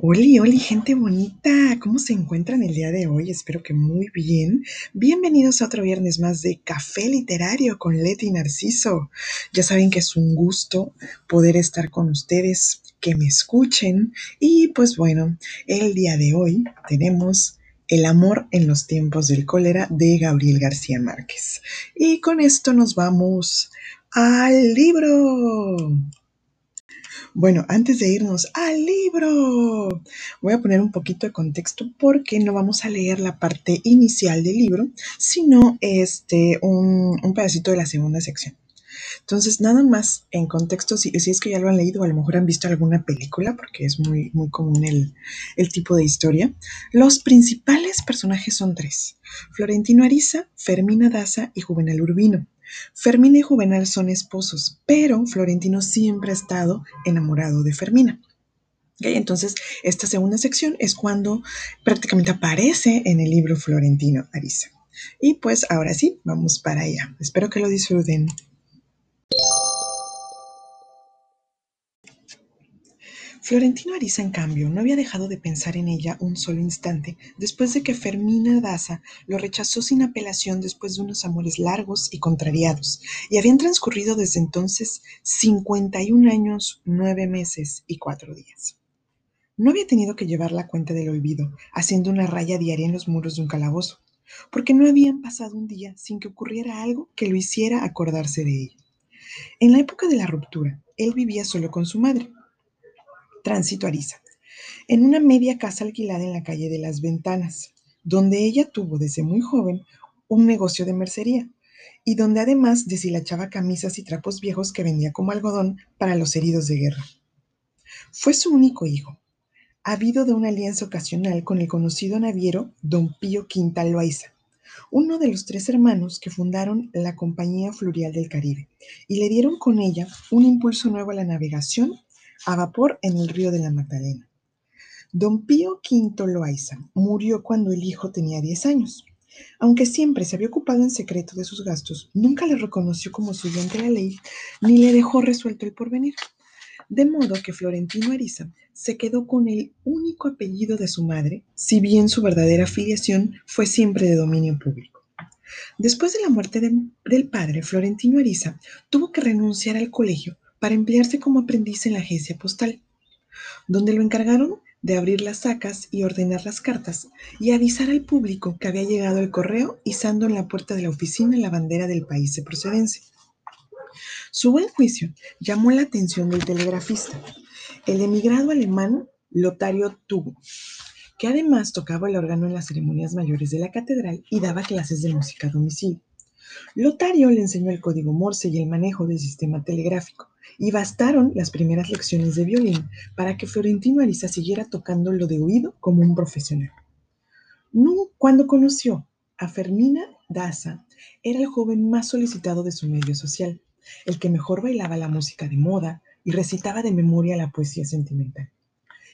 Oli, oli, gente bonita, ¿cómo se encuentran el día de hoy? Espero que muy bien. Bienvenidos a otro viernes más de Café Literario con Leti Narciso. Ya saben que es un gusto poder estar con ustedes, que me escuchen. Y pues bueno, el día de hoy tenemos El amor en los tiempos del cólera de Gabriel García Márquez. Y con esto nos vamos al libro. Bueno, antes de irnos al libro, voy a poner un poquito de contexto porque no vamos a leer la parte inicial del libro, sino este, un, un pedacito de la segunda sección. Entonces, nada más en contexto, si, es que ya lo han leído, a lo mejor han visto alguna película, porque es muy, muy común el, el tipo de historia. Los principales personajes son tres: Florentino Ariza, Fermina Daza y Juvenal Urbino. Fermina y Juvenal son esposos, pero Florentino siempre ha estado enamorado de Fermina. ¿Okay? Entonces, esta segunda sección es cuando prácticamente aparece en el libro Florentino Ariza. Y pues ahora sí, vamos para allá. Espero que lo disfruten. Florentino Ariza, en cambio, no había dejado de pensar en ella un solo instante después de que Fermina Daza lo rechazó sin apelación después de unos amores largos y contrariados, y habían transcurrido desde entonces 51 años, 9 meses y 4 días. No había tenido que llevar la cuenta del olvido, haciendo una raya diaria en los muros de un calabozo, porque no habían pasado un día sin que ocurriera algo que lo hiciera acordarse de ella. En la época de la ruptura, él vivía solo con su madre, Tránsito Ariza, en una media casa alquilada en la calle de las Ventanas, donde ella tuvo desde muy joven un negocio de mercería y donde además deshilachaba camisas y trapos viejos que vendía como algodón para los heridos de guerra. Fue su único hijo, habido de una alianza ocasional con el conocido naviero Don Pío Quintal Loaiza, uno de los tres hermanos que fundaron la Compañía Fluvial del Caribe y le dieron con ella un impulso nuevo a la navegación a vapor en el río de la Magdalena. Don Pío V Loaiza murió cuando el hijo tenía 10 años. Aunque siempre se había ocupado en secreto de sus gastos, nunca le reconoció como suyo ante la ley ni le dejó resuelto el porvenir. De modo que Florentino Ariza se quedó con el único apellido de su madre, si bien su verdadera filiación fue siempre de dominio público. Después de la muerte de, del padre, Florentino Ariza tuvo que renunciar al colegio para emplearse como aprendiz en la agencia postal, donde lo encargaron de abrir las sacas y ordenar las cartas y avisar al público que había llegado el correo izando en la puerta de la oficina la bandera del país de procedencia. Su buen juicio llamó la atención del telegrafista, el emigrado alemán Lotario Tugo, que además tocaba el órgano en las ceremonias mayores de la catedral y daba clases de música a domicilio. Lotario le enseñó el código Morse y el manejo del sistema telegráfico, y bastaron las primeras lecciones de violín para que Florentino Ariza siguiera tocando lo de oído como un profesional. Cuando conoció a Fermina Daza, era el joven más solicitado de su medio social, el que mejor bailaba la música de moda y recitaba de memoria la poesía sentimental.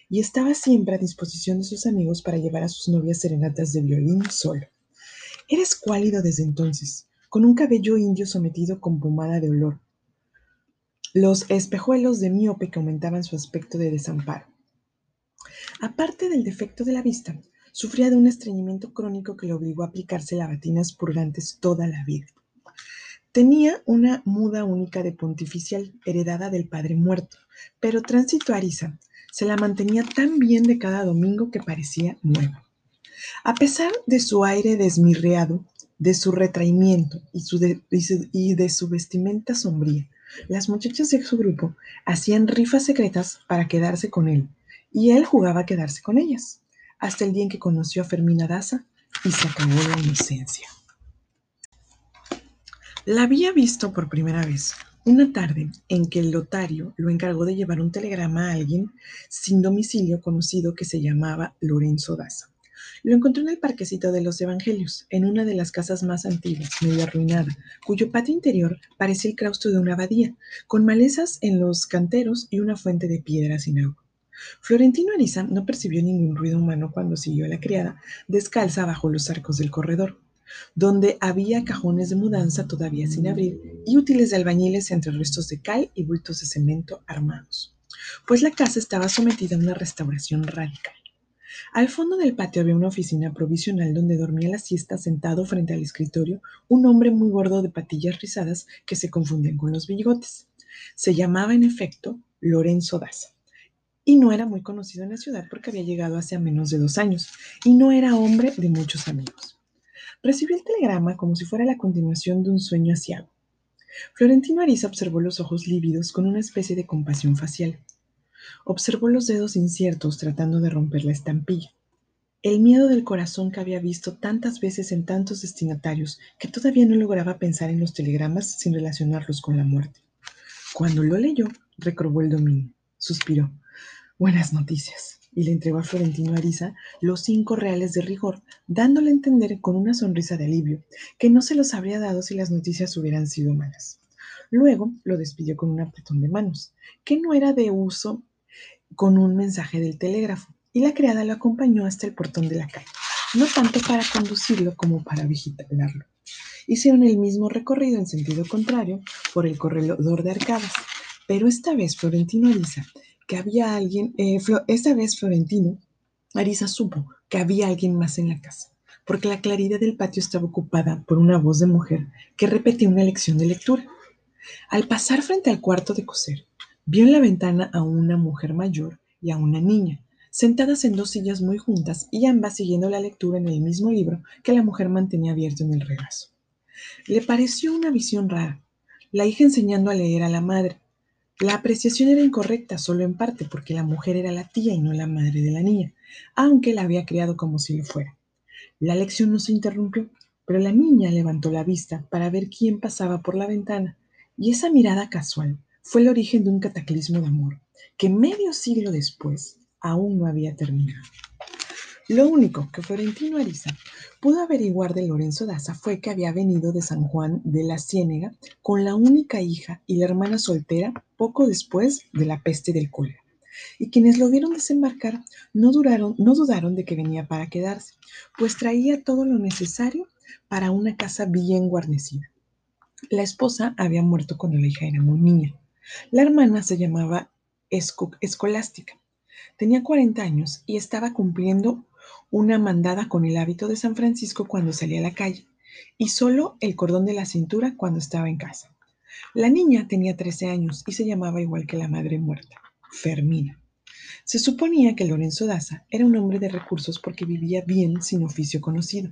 Y estaba siempre a disposición de sus amigos para llevar a sus novias serenatas de violín solo. Era escuálido desde entonces, con un cabello indio sometido con pomada de olor, los espejuelos de miope que aumentaban su aspecto de desamparo. Aparte del defecto de la vista, sufría de un estreñimiento crónico que le obligó a aplicarse lavatinas purgantes toda la vida. Tenía una muda única de pontificial heredada del padre muerto, pero Tránsito Ariza se la mantenía tan bien de cada domingo que parecía nueva. A pesar de su aire desmirreado, de su retraimiento y, de su vestimenta sombría, las muchachas de su grupo hacían rifas secretas para quedarse con él, y él jugaba a quedarse con ellas, hasta el día en que conoció a Fermina Daza y se acabó la inocencia. La había visto por primera vez una tarde en que el lotario lo encargó de llevar un telegrama a alguien sin domicilio conocido que se llamaba Lorenzo Daza. Lo encontró en el parquecito de los Evangelios, en una de las casas más antiguas, medio arruinada, cuyo patio interior parecía el claustro de una abadía, con malezas en los canteros y una fuente de piedra sin agua. Florentino Ariza no percibió ningún ruido humano cuando siguió a la criada, descalza bajo los arcos del corredor, donde había cajones de mudanza todavía sin abrir y útiles de albañiles entre restos de cal y bultos de cemento armados. pues la casa estaba sometida a una restauración radical. Al fondo del patio había una oficina provisional donde dormía la siesta sentado frente al escritorio un hombre muy gordo de patillas rizadas que se confundían con los bigotes. Se llamaba, en efecto, Lorenzo Daza. Y no era muy conocido en la ciudad porque había llegado hace menos de dos años y no era hombre de muchos amigos. Recibió el telegrama como si fuera la continuación de un sueño asiago. Florentino Ariza observó los ojos lívidos con una especie de compasión facial. Observó los dedos inciertos tratando de romper la estampilla. El miedo del corazón que había visto tantas veces en tantos destinatarios que todavía no lograba pensar en los telegramas sin relacionarlos con la muerte. Cuando lo leyó, recobó el dominio. Suspiró. Buenas noticias. Y le entregó a Florentino Ariza los cinco reales de rigor, dándole a entender con una sonrisa de alivio que no se los habría dado si las noticias hubieran sido malas. Luego lo despidió con un apretón de manos, que no era de uso con un mensaje del telégrafo, y la criada lo acompañó hasta el portón de la calle, no tanto para conducirlo como para vigilarlo. Hicieron el mismo recorrido en sentido contrario por el corredor de arcadas, pero esta vez Florentino Ariza, que había alguien, eh, esta vez Florentino Ariza supo que había alguien más en la casa, porque la claridad del patio estaba ocupada por una voz de mujer que repetía una lección de lectura. Al pasar frente al cuarto de coser, Vio en la ventana a una mujer mayor y a una niña, sentadas en dos sillas muy juntas y ambas siguiendo la lectura en el mismo libro que la mujer mantenía abierto en el regazo. Le pareció una visión rara, la hija enseñando a leer a la madre. La apreciación era incorrecta solo en parte porque la mujer era la tía y no la madre de la niña, aunque la había criado como si lo fuera. La lección no se interrumpió, pero la niña levantó la vista para ver quién pasaba por la ventana, y esa mirada casual, fue el origen de un cataclismo de amor que medio siglo después aún no había terminado. Lo único que Florentino Ariza pudo averiguar de Lorenzo Daza fue que había venido de San Juan de la Ciénega con la única hija y la hermana soltera poco después de la peste del cólera. Y quienes lo vieron desembarcar no, dudaron de que venía para quedarse, pues traía todo lo necesario para una casa bien guarnecida. La esposa había muerto cuando la hija era muy niña la hermana se llamaba Escolástica. Tenía 40 años y estaba cumpliendo una mandada con el hábito de San Francisco cuando salía a la calle y solo el cordón de la cintura cuando estaba en casa. La niña tenía 13 años y se llamaba igual que la madre muerta, Fermina. Se suponía que Lorenzo Daza era un hombre de recursos porque vivía bien sin oficio conocido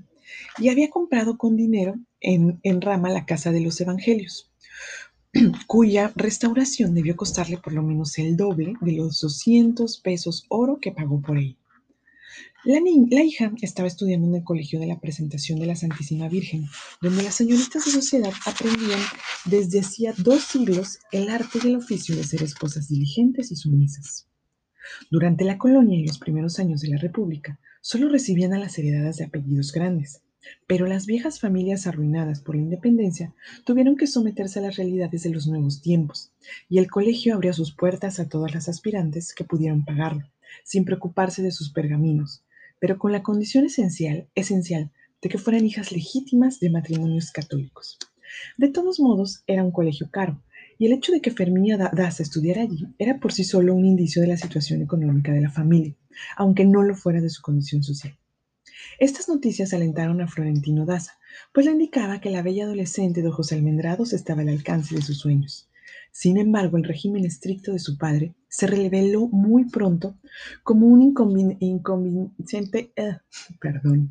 y había comprado con dinero en, en rama la casa de los evangelios. cuya restauración debió costarle por lo menos el doble de los 200 pesos oro que pagó por ella. La, la, hija estaba estudiando en el colegio de la presentación de la Santísima Virgen, donde las señoritas de sociedad aprendían desde hacía dos siglos el arte del oficio de ser esposas diligentes y sumisas. Durante la colonia y los primeros años de la República, solo recibían a las heredadas de apellidos grandes, pero las viejas familias arruinadas por la independencia tuvieron que someterse a las realidades de los nuevos tiempos, y el colegio abrió sus puertas a todas las aspirantes que pudieran pagarlo, sin preocuparse de sus pergaminos, pero con la condición esencial, esencial de que fueran hijas legítimas de matrimonios católicos. De todos modos, era un colegio caro, y el hecho de que Ferminia Daza estudiara allí era por sí solo un indicio de la situación económica de la familia, aunque no lo fuera de su condición social. Estas noticias alentaron a Florentino Daza, pues le indicaba que la bella adolescente de ojos almendrados estaba al alcance de sus sueños. Sin embargo, el régimen estricto de su padre se reveló muy pronto como un inconveniente, eh, perdón,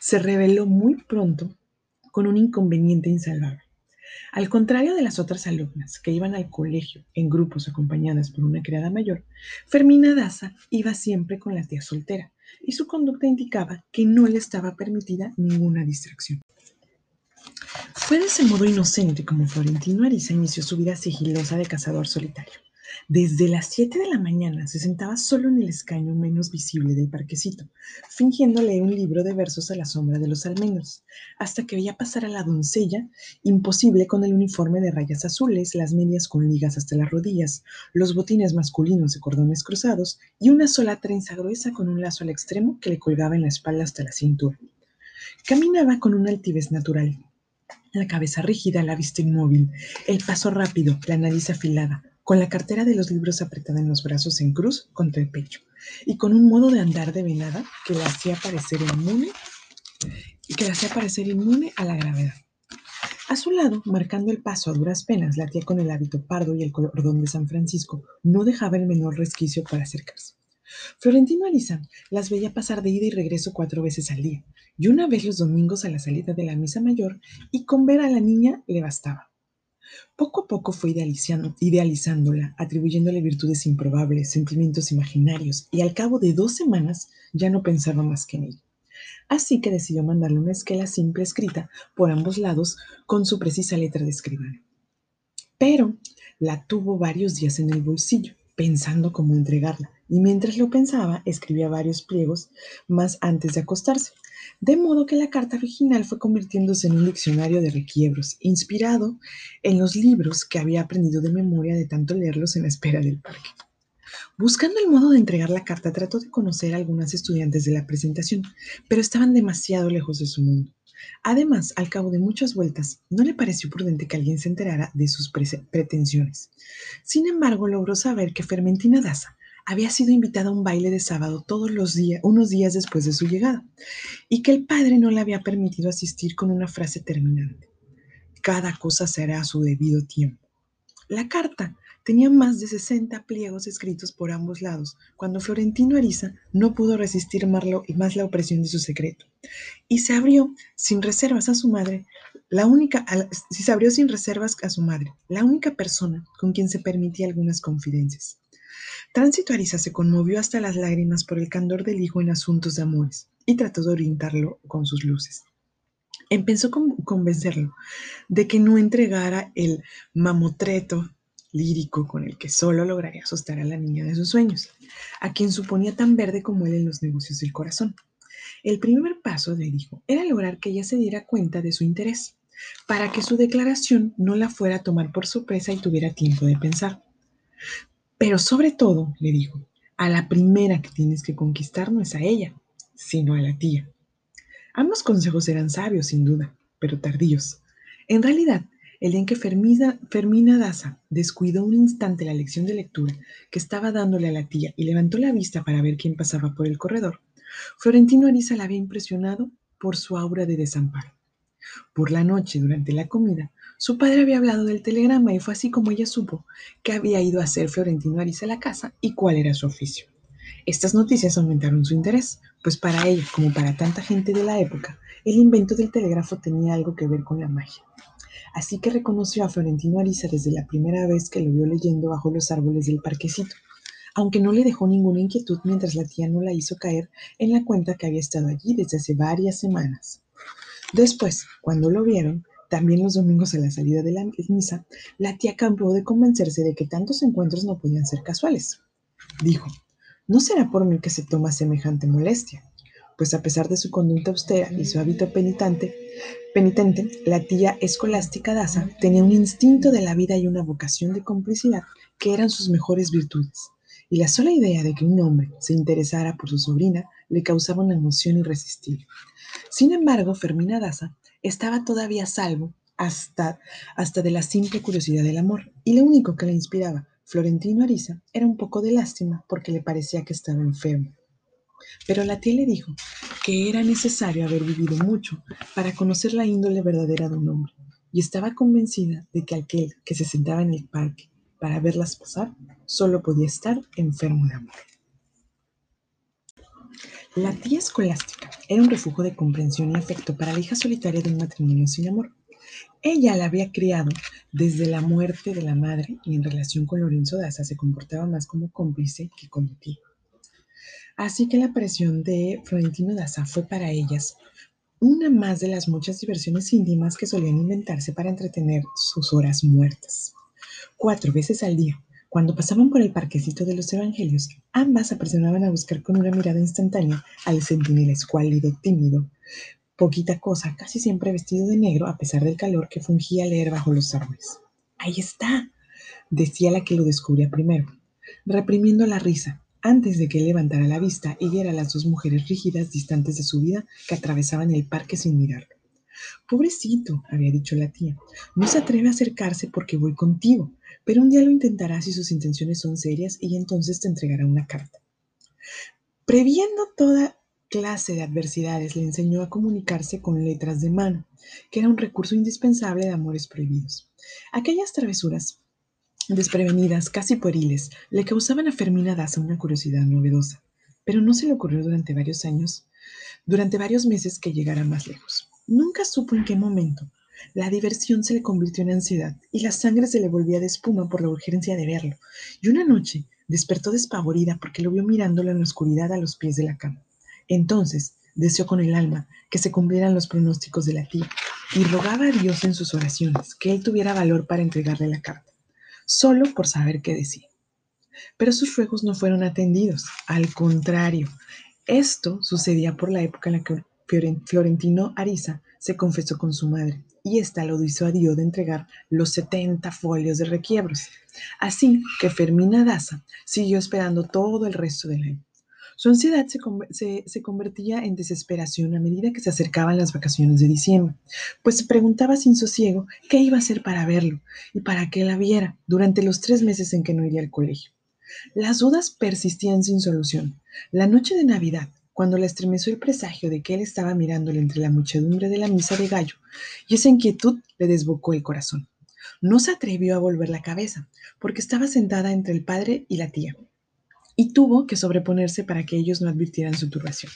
se reveló muy pronto con un inconveniente insalvable. Al contrario de las otras alumnas que iban al colegio en grupos acompañadas por una criada mayor, Fermina Daza iba siempre con la tía soltera, y su conducta indicaba que no le estaba permitida ninguna distracción. Fue de ese modo inocente como Florentino Ariza inició su vida sigilosa de cazador solitario. Desde las 7 de la mañana se sentaba solo en el escaño menos visible del parquecito, fingiendo leer un libro de versos a la sombra de los almendros, hasta que veía pasar a la doncella, imposible con el uniforme de rayas azules, las medias con ligas hasta las rodillas, los botines masculinos de cordones cruzados y una sola trenza gruesa con un lazo al extremo que le colgaba en la espalda hasta la cintura. Caminaba con una altivez natural, la cabeza rígida, la vista inmóvil, el paso rápido, la nariz afilada, con la cartera de los libros apretada en los brazos en cruz contra el pecho, y con un modo de andar de venada que la hacía parecer inmune a la gravedad. A su lado, marcando el paso a duras penas, la tía con el hábito pardo y el cordón de San Francisco no dejaba el menor resquicio para acercarse. Florentino Aliza las veía pasar de ida y regreso cuatro veces al día, y una vez los domingos a la salida de la misa mayor, y con ver a la niña le bastaba. Poco a poco fue idealizándola, atribuyéndole virtudes improbables, sentimientos imaginarios, y al cabo de dos semanas ya no pensaba más que en ella. Así que decidió mandarle una esquela simple escrita por ambos lados con su precisa letra de escribano. Pero la tuvo varios días en el bolsillo, pensando cómo entregarla, y mientras lo pensaba, escribía varios pliegos más antes de acostarse, de modo que la carta original fue convirtiéndose en un diccionario de requiebros, inspirado en los libros que había aprendido de memoria de tanto leerlos en la espera del parque. Buscando el modo de entregar la carta, trató de conocer a algunas estudiantes de la presentación, pero estaban demasiado lejos de su mundo. Además, al cabo de muchas vueltas, no le pareció prudente que alguien se enterara de sus pretensiones. Sin embargo, logró saber que Fermentina Daza había sido invitada a un baile de sábado todos los días, unos días después de su llegada, y que el padre no le había permitido asistir con una frase terminante. Cada cosa será a su debido tiempo. La carta tenía más de 60 pliegos escritos por ambos lados, cuando Florentino Ariza no pudo resistir más la opresión de su secreto, y se abrió sin reservas a su madre, la única, se abrió sin reservas a su madre, la única persona con quien se permitía algunas confidencias. Tránsito Ariza se conmovió hasta las lágrimas por el candor del hijo en asuntos de amores y trató de orientarlo con sus luces. Empezó a convencerlo de que no entregara el mamotreto lírico con el que solo lograría asustar a la niña de sus sueños, a quien suponía tan verde como él en los negocios del corazón. El primer paso, le dijo, era lograr que ella se diera cuenta de su interés, para que su declaración no la fuera a tomar por sorpresa y tuviera tiempo de pensar. Pero sobre todo, le dijo, a la primera que tienes que conquistar no es a ella, sino a la tía. Ambos consejos eran sabios, sin duda, pero tardíos. En realidad, el día en que Fermina, Fermina Daza descuidó un instante la lección de lectura que estaba dándole a la tía y levantó la vista para ver quién pasaba por el corredor, Florentino Ariza la había impresionado por su aura de desamparo. Por la noche, durante la comida, su padre había hablado del telegrama y fue así como ella supo que había ido a hacer Florentino Ariza a la casa y cuál era su oficio. Estas noticias aumentaron su interés, pues para ella, como para tanta gente de la época, el invento del telégrafo tenía algo que ver con la magia. Así que reconoció a Florentino Ariza desde la primera vez que lo vio leyendo bajo los árboles del parquecito, aunque no le dejó ninguna inquietud mientras la tía no la hizo caer en la cuenta que había estado allí desde hace varias semanas. Después, cuando lo vieron, también los domingos a la salida de la misa, la tía acabó de convencerse de que tantos encuentros no podían ser casuales. Dijo, no será por mí que se toma semejante molestia, pues a pesar de su conducta austera y su hábito penitente, penitente, la tía escolástica Daza tenía un instinto de la vida y una vocación de complicidad que eran sus mejores virtudes, y la sola idea de que un hombre se interesara por su sobrina le causaba una emoción irresistible. Sin embargo, Fermina Daza estaba todavía salvo hasta, hasta de la simple curiosidad del amor, y lo único que le inspiraba Florentino Ariza era un poco de lástima porque le parecía que estaba enfermo. Pero la tía le dijo que era necesario haber vivido mucho para conocer la índole verdadera de un hombre, y estaba convencida de que aquel que se sentaba en el parque para verlas pasar solo podía estar enfermo de amor. La tía escolástica era un refugio de comprensión y afecto para la hija solitaria de un matrimonio sin amor. Ella la había criado desde la muerte de la madre y en relación con Lorenzo Daza se comportaba más como cómplice que como tía. Así que la aparición de Florentino Daza fue para ellas una más de las muchas diversiones íntimas que solían inventarse para entretener sus horas muertas. Cuatro veces al día, cuando pasaban por el parquecito de los evangelios, ambas apresionaban a buscar con una mirada instantánea al centinela escuálido, tímido, poquita cosa, casi siempre vestido de negro a pesar del calor que fungía leer bajo los árboles. Ahí está, decía la que lo descubría primero, reprimiendo la risa, antes de que levantara la vista y viera las dos mujeres rígidas distantes de su vida que atravesaban el parque sin mirarlo. Pobrecito, había dicho la tía, no se atreve a acercarse porque voy contigo, pero un día lo intentará si sus intenciones son serias y entonces te entregará una carta. Previendo toda clase de adversidades, le enseñó a comunicarse con letras de mano, que era un recurso indispensable de amores prohibidos. Aquellas travesuras desprevenidas, casi pueriles, le causaban a Fermina Daza una curiosidad novedosa, pero no se le ocurrió durante varios años, durante varios meses que llegara más lejos. Nunca supo en qué momento. La diversión se le convirtió en ansiedad y la sangre se le volvía de espuma por la urgencia de verlo. Y una noche despertó despavorida porque lo vio mirándolo en la oscuridad a los pies de la cama. Entonces deseó con el alma que se cumplieran los pronósticos de la tía y rogaba a Dios en sus oraciones que él tuviera valor para entregarle la carta solo por saber qué decía. Pero sus ruegos no fueron atendidos, al contrario, esto sucedía por la época en la que Florentino Ariza se confesó con su madre y ésta lo disuadió de entregar los 70 folios de requiebros. Así que Fermina Daza siguió esperando todo el resto del año. Su ansiedad se, convertía en desesperación a medida que se acercaban las vacaciones de diciembre, pues se preguntaba sin sosiego qué iba a hacer para verlo y para que la viera durante los tres meses en que no iría al colegio. Las dudas persistían sin solución. La noche de Navidad, cuando le estremeció el presagio de que él estaba mirándole entre la muchedumbre de la misa de gallo, y esa inquietud le desbocó el corazón. No se atrevió a volver la cabeza, porque estaba sentada entre el padre y la tía, y tuvo que sobreponerse para que ellos no advirtieran su turbación.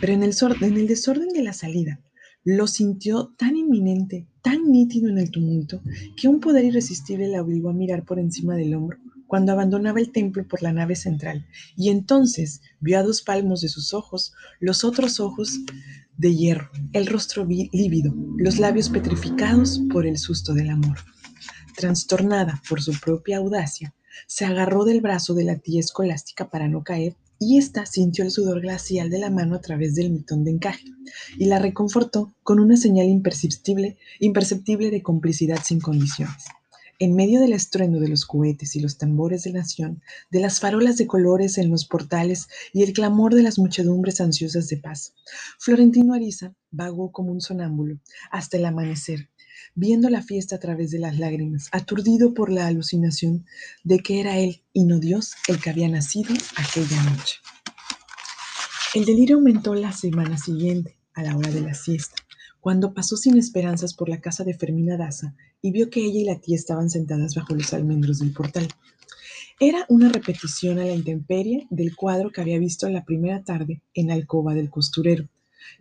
Pero en el, en el desorden de la salida, lo sintió tan inminente, tan nítido en el tumulto, que un poder irresistible la obligó a mirar por encima del hombro cuando abandonaba el templo por la nave central, y entonces vio a dos palmos de sus ojos los otros ojos de hierro, el rostro lívido, los labios petrificados por el susto del amor. Trastornada por su propia audacia, se agarró del brazo de la tía escolástica para no caer y ésta sintió el sudor glacial de la mano a través del mitón de encaje y la reconfortó con una señal imperceptible, imperceptible de complicidad sin condiciones. En medio del estruendo de los cohetes y los tambores de nación, de las farolas de colores en los portales y el clamor de las muchedumbres ansiosas de paz, Florentino Ariza vagó como un sonámbulo hasta el amanecer, viendo la fiesta a través de las lágrimas, aturdido por la alucinación de que era él y no Dios el que había nacido aquella noche. El delirio aumentó la semana siguiente, a la hora de la siesta, cuando pasó sin esperanzas por la casa de Fermina Daza y vio que ella y la tía estaban sentadas bajo los almendros del portal. Era una repetición a la intemperie del cuadro que había visto la primera tarde en la alcoba del costurero,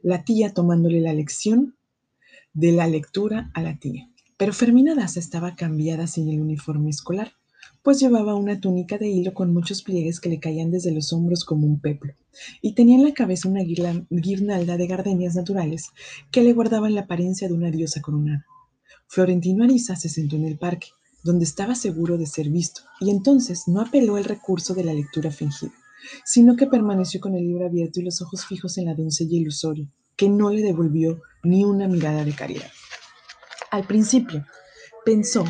la tía tomándole la lección de la lectura a la tía. Pero Fermina Daza estaba cambiada sin el uniforme escolar, pues llevaba una túnica de hilo con muchos pliegues que le caían desde los hombros como un peplo, y tenía en la cabeza una guirnalda de gardenias naturales que le guardaban la apariencia de una diosa coronada. Florentino Ariza se sentó en el parque, donde estaba seguro de ser visto, y entonces no apeló al recurso de la lectura fingida, sino que permaneció con el libro abierto y los ojos fijos en la doncella ilusoria, que no le devolvió ni una mirada de caridad. Al principio pensó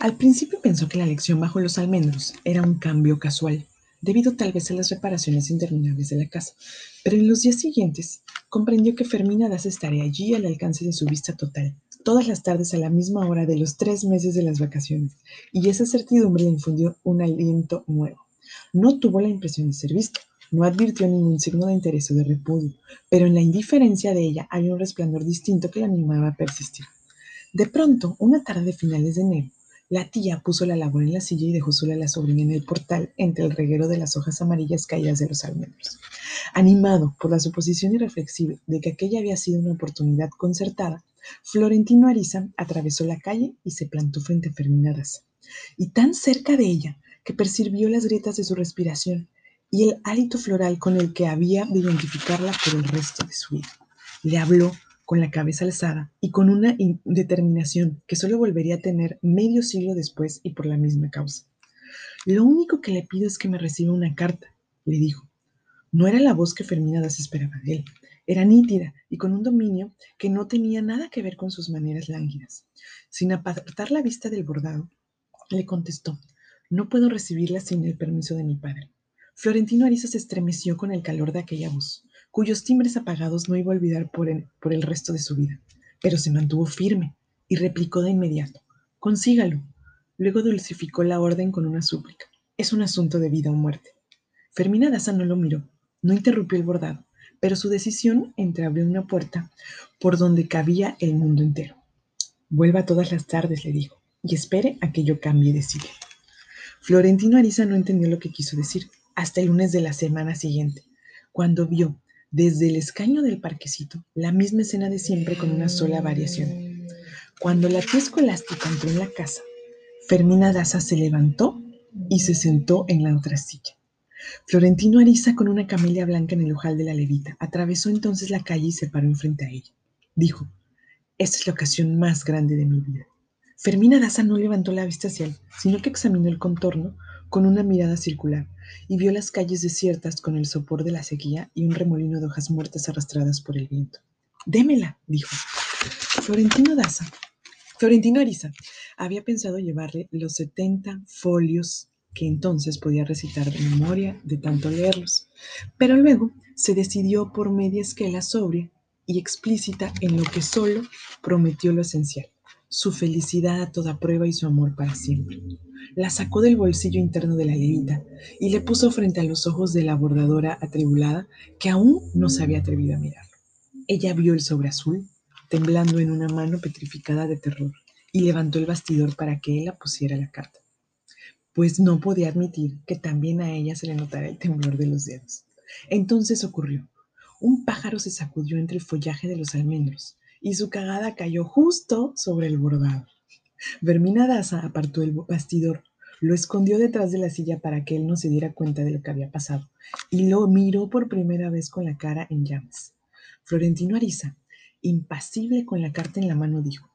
al principio pensó que la lección bajo los almendros era un cambio casual, debido tal vez a las reparaciones interminables de la casa, pero en los días siguientes comprendió que Fermina Das estaría allí al alcance de su vista total, todas las tardes a la misma hora de los tres meses de las vacaciones, y esa certidumbre le infundió un aliento nuevo. No tuvo la impresión de ser visto, no advirtió ningún signo de interés o de repudio, pero en la indiferencia de ella había un resplandor distinto que la animaba a persistir. De pronto, una tarde de finales de enero, la tía puso la labor en la silla y dejó sola a la sobrina en el portal entre el reguero de las hojas amarillas caídas de los almendros. Animado por la suposición irreflexiva de que aquella había sido una oportunidad concertada, Florentino Ariza atravesó la calle y se plantó frente a Fermina Y tan cerca de ella que percibió las grietas de su respiración y el hálito floral con el que había de identificarla por el resto de su vida. Le habló con la cabeza alzada y con una determinación que solo volvería a tener medio siglo después y por la misma causa. Lo único que le pido es que me reciba una carta, le dijo. No era la voz que Fermina Das esperaba de él. Era nítida y con un dominio que no tenía nada que ver con sus maneras lánguidas. Sin apartar la vista del bordado, le contestó, no puedo recibirla sin el permiso de mi padre. Florentino Ariza se estremeció con el calor de aquella voz. Cuyos timbres apagados no iba a olvidar por el, resto de su vida. Pero se mantuvo firme y replicó de inmediato, consígalo. Luego dulcificó la orden con una súplica. Es un asunto de vida o muerte. Fermina Daza no lo miró, no interrumpió el bordado, pero su decisión entreabrió una puerta por donde cabía el mundo entero. Vuelva todas las tardes, le dijo, y espere a que yo cambie de silla. Florentino Ariza no entendió lo que quiso decir hasta el lunes de la semana siguiente, cuando vio desde el escaño del parquecito la misma escena de siempre con una sola variación. Cuando la tía escolástica entró en la casa, Fermina Daza se levantó y se sentó en la otra silla. Florentino Ariza, con una camelia blanca en el ojal de la levita, atravesó entonces la calle y se paró enfrente a ella. Dijo, esta es la ocasión más grande de mi vida. Fermina Daza no levantó la vista hacia él, sino que examinó el contorno con una mirada circular y vio las calles desiertas con el sopor de la sequía y un remolino de hojas muertas arrastradas por el viento. Démela, dijo. Florentino Daza, Florentino Ariza, había pensado llevarle los 70 folios que entonces podía recitar de memoria de tanto leerlos, pero luego se decidió por media esquela sobria y explícita en lo que solo prometió lo esencial su felicidad a toda prueba y su amor para siempre. La sacó del bolsillo interno de la levita y le puso frente a los ojos de la bordadora atribulada que aún no se había atrevido a mirarlo. Ella vio el sobre azul, temblando en una mano petrificada de terror, y levantó el bastidor para que él la pusiera la carta, pues no podía admitir que también a ella se le notara el temblor de los dedos. Entonces ocurrió. Un pájaro se sacudió entre el follaje de los almendros, y su cagada cayó justo sobre el bordado. Vermina Daza apartó el bastidor, lo escondió detrás de la silla para que él no se diera cuenta de lo que había pasado, y lo miró por primera vez con la cara en llamas. Florentino Ariza, impasible con la carta en la mano, dijo,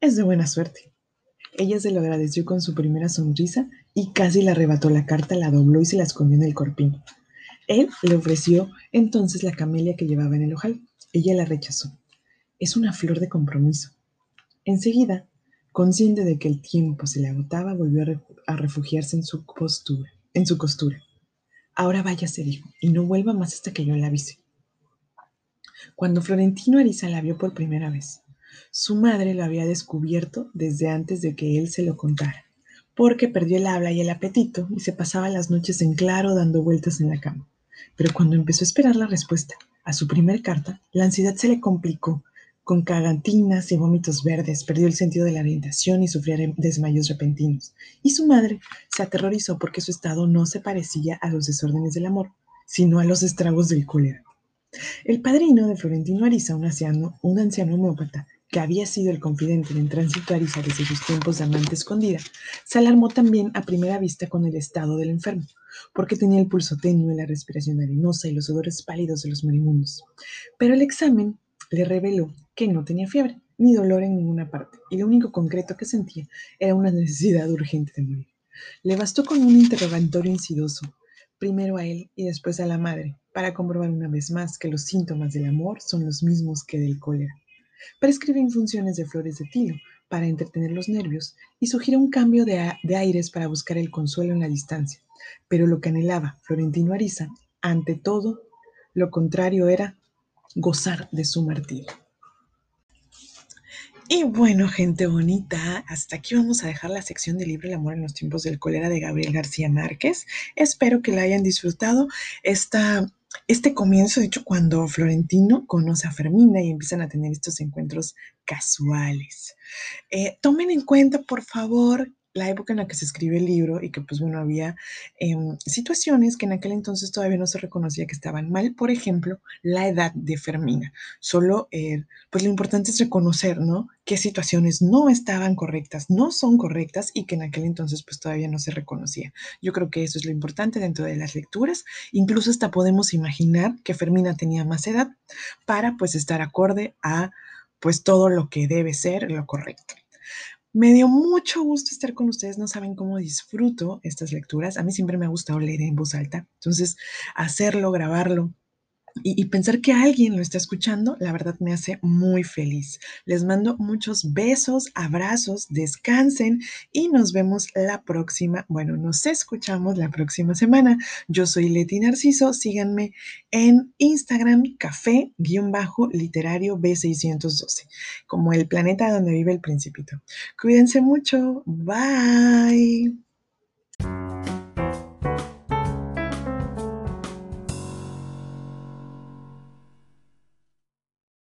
es de buena suerte. Ella se lo agradeció con su primera sonrisa y casi le arrebató la carta, la dobló y se la escondió en el corpiño. Él le ofreció entonces la camelia que llevaba en el ojal. Ella la rechazó es una flor de compromiso. Enseguida, consciente de que el tiempo se le agotaba, volvió a, refugiarse en su, postura, en su costura. Ahora váyase, dijo, y no vuelva más hasta que yo la avise. Cuando Florentino Ariza la vio por primera vez, su madre lo había descubierto desde antes de que él se lo contara, porque perdió el habla y el apetito y se pasaba las noches en claro dando vueltas en la cama. Pero cuando empezó a esperar la respuesta a su primer carta, la ansiedad se le complicó con cagantinas y vómitos verdes, perdió el sentido de la orientación y sufría desmayos repentinos. Y su madre se aterrorizó porque su estado no se parecía a los desórdenes del amor, sino a los estragos del cólera. El padrino de Florentino Ariza, un anciano, un anciano homeópata, que había sido el confidente en tránsito Ariza desde sus tiempos de amante escondida, se alarmó también a primera vista con el estado del enfermo, porque tenía el pulso tenue, la respiración arenosa y los odores pálidos de los moribundos. Pero el examen le reveló que no tenía fiebre ni dolor en ninguna parte, y lo único concreto que sentía era una necesidad urgente de morir. Le bastó con un interrogatorio insidoso, primero a él y después a la madre, para comprobar una vez más que los síntomas del amor son los mismos que del cólera. Prescribe infunciones de flores de tilo para entretener los nervios y sugiere un cambio de, de aires para buscar el consuelo en la distancia. Pero lo que anhelaba Florentino Ariza, ante todo, lo contrario era gozar de su martirio. Y bueno, gente bonita, hasta aquí vamos a dejar la sección de Libre el Amor en los tiempos del cólera de Gabriel García Márquez. Espero que la hayan disfrutado. Esta, este comienzo, de hecho, cuando Florentino conoce a Fermina y empiezan a tener estos encuentros casuales. Eh, tomen en cuenta, por favor, la época en la que se escribe el libro y que pues bueno, había em, situaciones que en aquel entonces todavía no se reconocía que estaban mal, por ejemplo, la edad de Fermina. Solo, eh, pues lo importante es reconocer, ¿no? Qué situaciones no estaban correctas, no son correctas y que en aquel entonces pues todavía no se reconocía. Yo creo que eso es lo importante dentro de las lecturas. Incluso hasta podemos imaginar que Fermina tenía más edad para pues estar acorde a pues todo lo que debe ser lo correcto. Me dio mucho gusto estar con ustedes, no saben cómo disfruto estas lecturas. A mí siempre me ha gustado leer en voz alta, entonces hacerlo, grabarlo, y, pensar que alguien lo está escuchando, la verdad me hace muy feliz. Les mando muchos besos, abrazos, descansen y nos vemos la próxima, bueno, nos escuchamos la próxima semana. Yo soy Leti Narciso, síganme en Instagram, café-literario B612, como el planeta donde vive el principito. Cuídense mucho, bye.